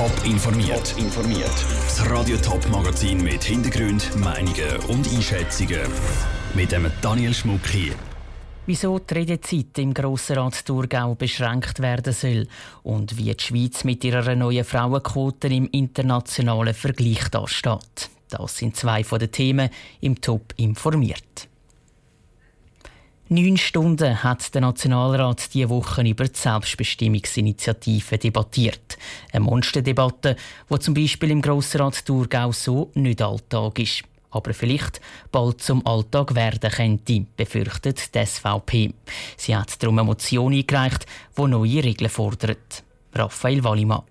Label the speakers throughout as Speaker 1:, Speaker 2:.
Speaker 1: Top informiert. informiert. Das Radio Top Magazin mit Hintergrund, Meinungen und Einschätzungen mit dem Daniel Schmuck hier.
Speaker 2: Wieso die Redezeit im Grossrat Thurgau beschränkt werden soll und wie die Schweiz mit ihrer neuen Frauenquote im internationalen Vergleich dasteht. Das sind zwei von den Themen im Top informiert. Neun Stunden hat der Nationalrat diese Woche über die Selbstbestimmungsinitiative debattiert. Eine Monsterdebatte, die zum Beispiel im Grossrat Thurgau so nicht Alltag ist. Aber vielleicht bald zum Alltag werden könnte, befürchtet die SVP. Sie hat darum eine Motion eingereicht, die neue Regeln fordert. Raphael Wallimann.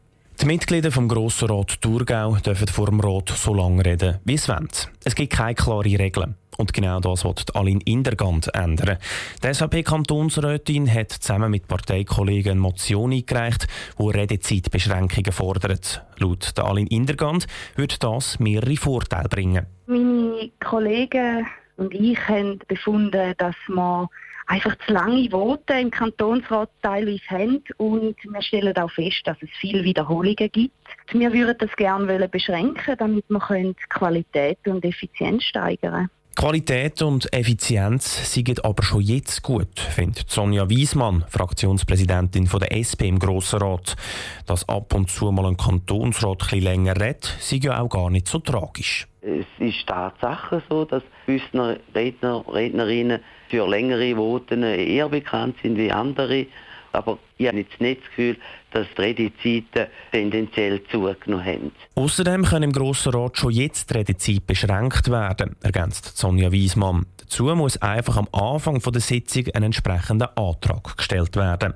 Speaker 3: Die Mitglieder vom Grossen Rat Thurgau dürfen vor dem Rat so lange reden, wie es wollen. Es gibt keine klaren Regeln. Und genau das wird Aline Indergand ändern. Die SVP-Kantonsrätin hat zusammen mit Parteikollegen eine Motion eingereicht, die Redezeitbeschränkungen fordert. Laut der Aline Indergand wird das mehrere Vorteile bringen.
Speaker 4: Meine Kollegen und ich haben befunden, dass man einfach zu lange Voten im Kantonsrat teilweise haben und wir stellen auch fest, dass es viele Wiederholungen gibt. Wir würden das gerne beschränken, damit wir Qualität und Effizienz steigern können.
Speaker 3: Qualität und Effizienz sind aber schon jetzt gut, findet Sonja Wiesmann, Fraktionspräsidentin der SP im Grossen Rat. Dass ab und zu mal ein Kantonsrat etwas länger redet, sei ja auch gar nicht so tragisch.
Speaker 5: Es ist Tatsache so, dass gewisse Redner, Rednerinnen für längere Voten eher bekannt sind wie andere. Aber ich habe jetzt nicht das Gefühl, dass die Redezeiten tendenziell zugenommen haben.
Speaker 3: Außerdem können im Grossen Rat schon jetzt die Redezeit beschränkt werden, ergänzt Sonja Wiesmann. Dazu muss einfach am Anfang der Sitzung ein entsprechender Antrag gestellt werden.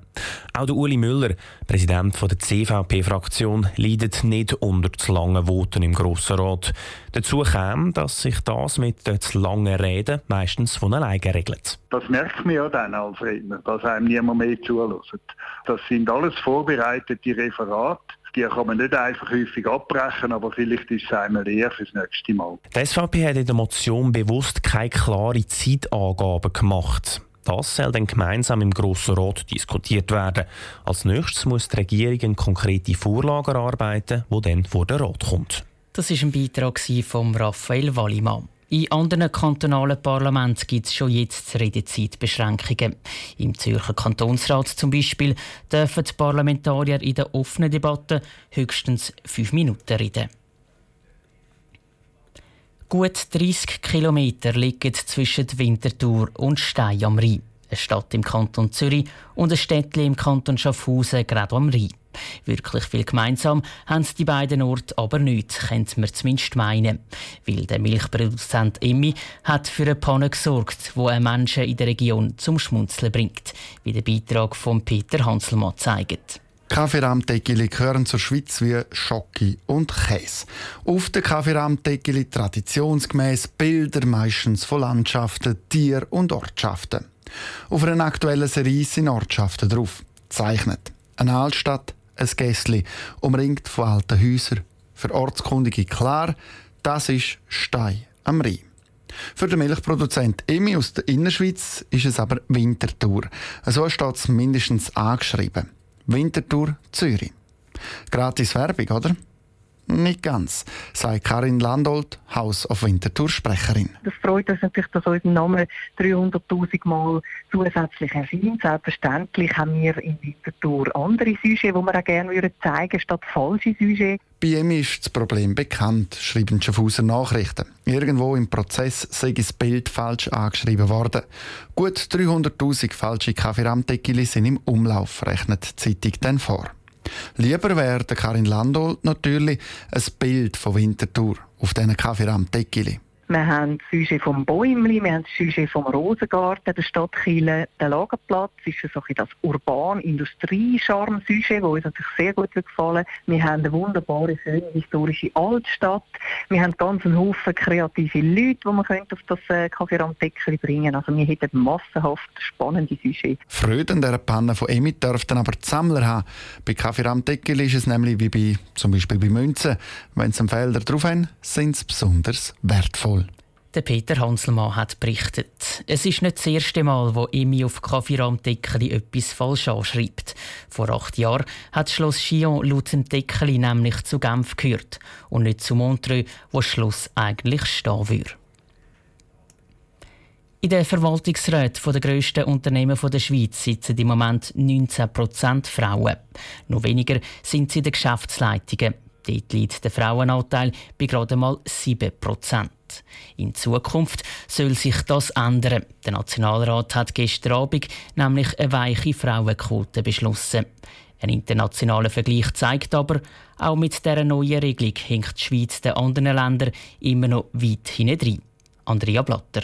Speaker 3: Auch der Uli Müller, Präsident der CVP-Fraktion, leidet nicht unter zu langen Voten im Grossen Rat. Dazu kam, dass sich das mit den zu langen Reden meistens von alleine regelt.
Speaker 6: Das merkt man ja dann als Redner, dass einem niemand mehr zuhört. Das sind alles vorbereitete Referate. Die kann man nicht einfach häufig abbrechen, aber vielleicht ist es einmal eher fürs nächste Mal.
Speaker 3: Die SVP hat in der Motion bewusst keine klare Zeitangaben gemacht. Das soll dann gemeinsam im Grossen Rat diskutiert werden. Als nächstes muss die Regierung eine konkrete Vorlage erarbeiten, die dann vor den Rat kommt.
Speaker 2: Das war ein Beitrag von Raphael Wallimann. In anderen kantonalen Parlamenten gibt es schon jetzt Redezeitbeschränkungen. Im Zürcher Kantonsrat zum Beispiel dürfen die Parlamentarier in der offenen Debatte höchstens fünf Minuten reden. Gut 30 Kilometer liegen zwischen Winterthur und Stein am Rhein. Eine Stadt im Kanton Zürich und ein Städtchen im Kanton Schaffhausen, gerade am Rhein. Wirklich viel gemeinsam haben die beiden Orte aber nicht, könnte man zumindest meinen. Weil der Milchproduzent Emmy hat für eine Panne gesorgt, wo einen Menschen in der Region zum Schmunzeln bringt, wie der Beitrag von Peter Hanselmann zeigt.
Speaker 7: Kaffeerahmdeckeli gehören zur Schweiz wie Schocke und Käse. Auf den Kaffeerahmdeckeli traditionsgemäß Bilder meistens von Landschaften, Tier- und Ortschaften. Auf einer aktuellen Serie sind Ortschaften drauf. Zeichnet. Eine Altstadt, ein Gässli, umringt von alten Häusern. Für Ortskundige klar, das ist Stein am Rhein. Für den Milchproduzent Emi aus der Innerschweiz ist es aber Winterthur. So steht es mindestens angeschrieben. Winterthur Zürich. Gratis Werbung, oder? Nicht ganz, sagt Karin Landolt, Haus of Winterthur Sprecherin.
Speaker 4: Das freut uns natürlich, dass unser Name 300.000 Mal zusätzlich erscheint. Selbstverständlich haben wir in Winterthur andere Sujets, die wir auch gerne zeigen würden, statt falsche Sujets.
Speaker 7: Bei ihm ist das Problem bekannt, schreiben die Schaffhauser Nachrichten. Irgendwo im Prozess sei das Bild falsch angeschrieben worden. Gut 300.000 falsche Kaffeeramtdeckeli sind im Umlauf, rechnet die Zeitung dann vor. Lieber wäre Karin Landolt natürlich ein Bild von Winterthur auf diesen Kaffeeramt-Deckili.
Speaker 4: Wir haben das Sujet vom Bäumli, wir haben das Sujet vom Rosengarten, der Stadt Chile, der Lagerplatz. Ist so ein das urban-industrie-Charme-Sujet, das uns natürlich sehr gut gefallen Wir haben eine wunderbare, schöne historische Altstadt. Wir haben ganz einen Haufen kreative Leute, die man auf das äh, Kaffeeramt-Deckchen bringen Also wir hätten massenhaft spannende Sujets.
Speaker 7: Freude an dieser Panne von Emit dürften aber die Sammler haben. Bei Kaffeeramt-Deckel ist es nämlich wie bei, zum Beispiel bei Münzen. Wenn sie Felder drauf haben, sind sie besonders wertvoll.
Speaker 2: Der Peter Hanselmann hat berichtet. Es ist nicht das erste Mal, wo Emi auf Kaffeerahmdeckeli etwas falsch anschreibt. Vor acht Jahren hat Schloss Chillon laut dem Deckeli nämlich zu Genf gehört und nicht zu Montreux, wo das Schloss eigentlich stehen würde. In den Verwaltungsräten der grössten Unternehmen der Schweiz sitzen im Moment 19% Frauen. Noch weniger sind sie in den Geschäftsleitungen. Dort liegt der Frauenanteil bei gerade mal 7 In Zukunft soll sich das ändern. Der Nationalrat hat gestern Abend nämlich eine weiche Frauenquote beschlossen. Ein internationaler Vergleich zeigt aber, auch mit dieser neuen Regelung hinkt die Schweiz den anderen Ländern immer noch weit hinein. Andrea Blatter.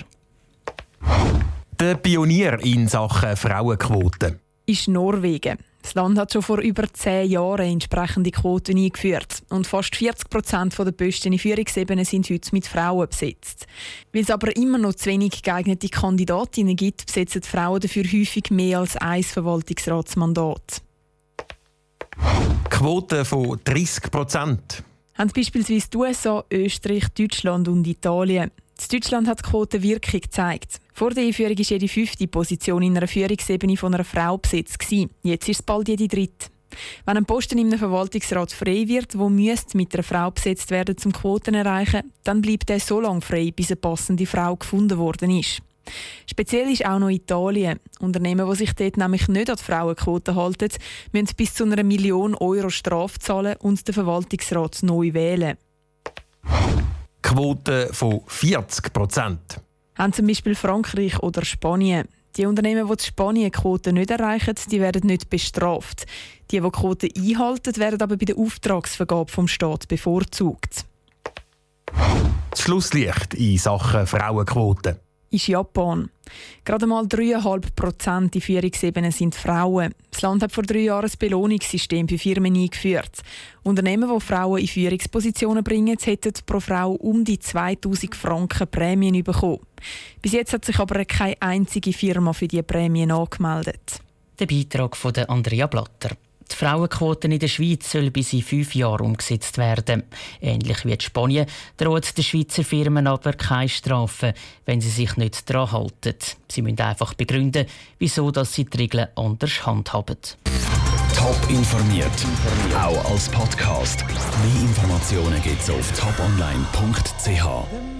Speaker 8: Der Pionier in Sachen Frauenquote
Speaker 9: ist Norwegen. Das Land hat schon vor über zehn Jahren entsprechende Quoten eingeführt. Und fast 40 Prozent der Posten in Führungsebenen sind heute mit Frauen besetzt. Weil es aber immer noch zu wenig geeignete Kandidatinnen gibt, besetzen Frauen dafür häufig mehr als ein Verwaltungsratsmandat.
Speaker 8: Quote von 30 Prozent.
Speaker 9: Haben beispielsweise die USA, Österreich, Deutschland und Italien. In Deutschland hat die Quote Wirkung gezeigt. Vor der Einführung war jede fünfte Position in einer Führungsebene von einer Frau besetzt. Jetzt ist es bald jede dritte. Wenn ein Posten einem Verwaltungsrat frei wird, wo müsste mit einer Frau besetzt werden, zum Quoten erreichen, dann bleibt er so lange frei, bis eine passende Frau gefunden worden ist. Speziell ist auch noch Italien. Unternehmen, die sich dort nämlich nicht an die Frauenquote halten, müssen bis zu einer Million Euro Strafe zahlen und den Verwaltungsrat neu wählen.
Speaker 8: Quote von 40 Prozent.
Speaker 9: Haben zum Beispiel Frankreich oder Spanien. Die Unternehmen, die die Spanien-Quote nicht erreichen, die werden nicht bestraft. Die, die die Quote einhalten, werden aber bei der Auftragsvergabe vom Staat bevorzugt.
Speaker 8: Das Schlusslicht in Sachen Frauenquote
Speaker 9: ist Japan. Gerade mal 3,5 Prozent in Führungsebenen sind Frauen. Das Land hat vor drei Jahren ein Belohnungssystem für Firmen eingeführt. Unternehmen, die Frauen in Führungspositionen bringen, hätten pro Frau um die 2000 Franken Prämien bekommen. Bis jetzt hat sich aber keine einzige Firma für diese Prämien angemeldet.
Speaker 2: Der Beitrag von Andrea Blatter. Die Frauenquote in der Schweiz soll bis in fünf Jahren umgesetzt werden. Ähnlich wie in Spanien droht den Schweizer Firmen aber keine Strafe, wenn sie sich nicht daran halten. Sie müssen einfach begründen, wieso dass sie die Regeln anders handhaben.
Speaker 1: Top informiert, auch als Podcast. Mehr Informationen gibt es auf toponline.ch.